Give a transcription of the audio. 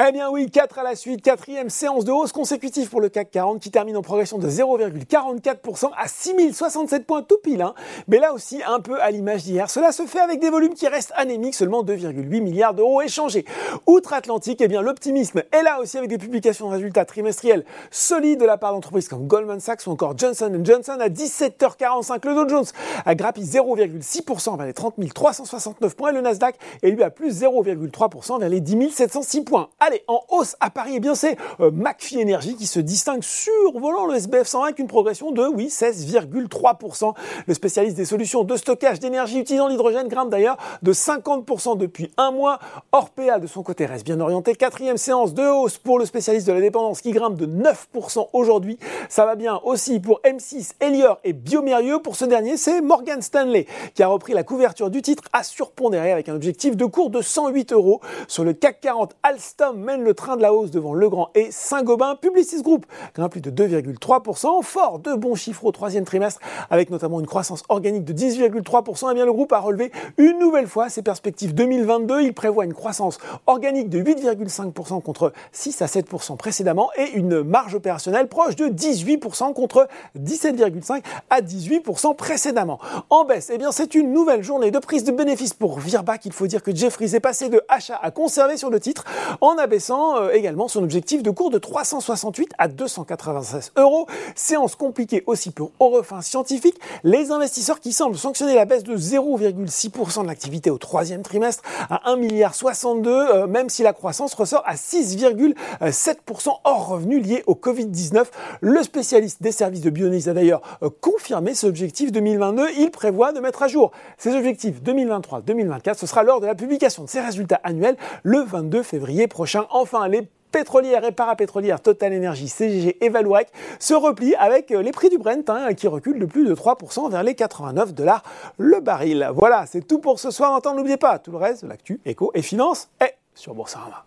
Eh bien oui, 4 à la suite, quatrième séance de hausse consécutive pour le CAC 40 qui termine en progression de 0,44% à 6067 points tout pile. Hein. Mais là aussi, un peu à l'image d'hier, cela se fait avec des volumes qui restent anémiques, seulement 2,8 milliards d'euros échangés. Outre-Atlantique, eh bien l'optimisme est là aussi avec des publications de résultats trimestriels solides de la part d'entreprises comme Goldman Sachs ou encore Johnson Johnson à 17h45. Le Dow Jones a grappé 0,6% vers les 30 369 points et le Nasdaq est lui à plus 0,3% vers les 10 706 points. Allez, en hausse à Paris, eh bien c'est euh, McPhee Energy qui se distingue survolant le SBF 100 avec une progression de, oui, 16,3%. Le spécialiste des solutions de stockage d'énergie utilisant l'hydrogène grimpe d'ailleurs de 50% depuis un mois. Orpea, de son côté, reste bien orienté. Quatrième séance de hausse pour le spécialiste de la dépendance qui grimpe de 9% aujourd'hui. Ça va bien aussi pour M6, Elior et Biomérieux. Pour ce dernier, c'est Morgan Stanley qui a repris la couverture du titre à surpondérer avec un objectif de cours de 108 euros. Sur le CAC 40, Alstom mène le train de la hausse devant Legrand et Saint-Gobain. Publicis Group grimpe plus de 2,3%, fort de bons chiffres au troisième trimestre, avec notamment une croissance organique de 10,3%. Et eh bien le groupe a relevé une nouvelle fois ses perspectives 2022. Il prévoit une croissance organique de 8,5% contre 6 à 7% précédemment et une marge opérationnelle proche de 18% contre 17,5 à 18% précédemment. En baisse, eh bien c'est une nouvelle journée de prise de bénéfices pour Virbac. Il faut dire que Jeffries est passé de achat à conserver sur le titre en abaissant euh, également son objectif de cours de 368 à 296 euros. Séance compliquée aussi pour Eurofin Scientifique. Les investisseurs qui semblent sanctionner la baisse de 0,6% de l'activité au troisième trimestre à 1,62 milliard euh, même si la croissance ressort à 6,7% hors revenus liés au Covid-19. Le spécialiste des services de Bionis a d'ailleurs euh, confirmé ce objectif 2022. Il prévoit de mettre à jour ses objectifs 2023-2024. Ce sera lors de la publication de ses résultats annuels le 22 février prochain. Enfin, les pétrolières et parapétrolières Total Energy, CGG et se replient avec euh, les prix du Brent hein, qui reculent de plus de 3% vers les 89 dollars le baril. Voilà, c'est tout pour ce soir. N'oubliez pas, tout le reste l'actu, éco et finance est sur Boursorama.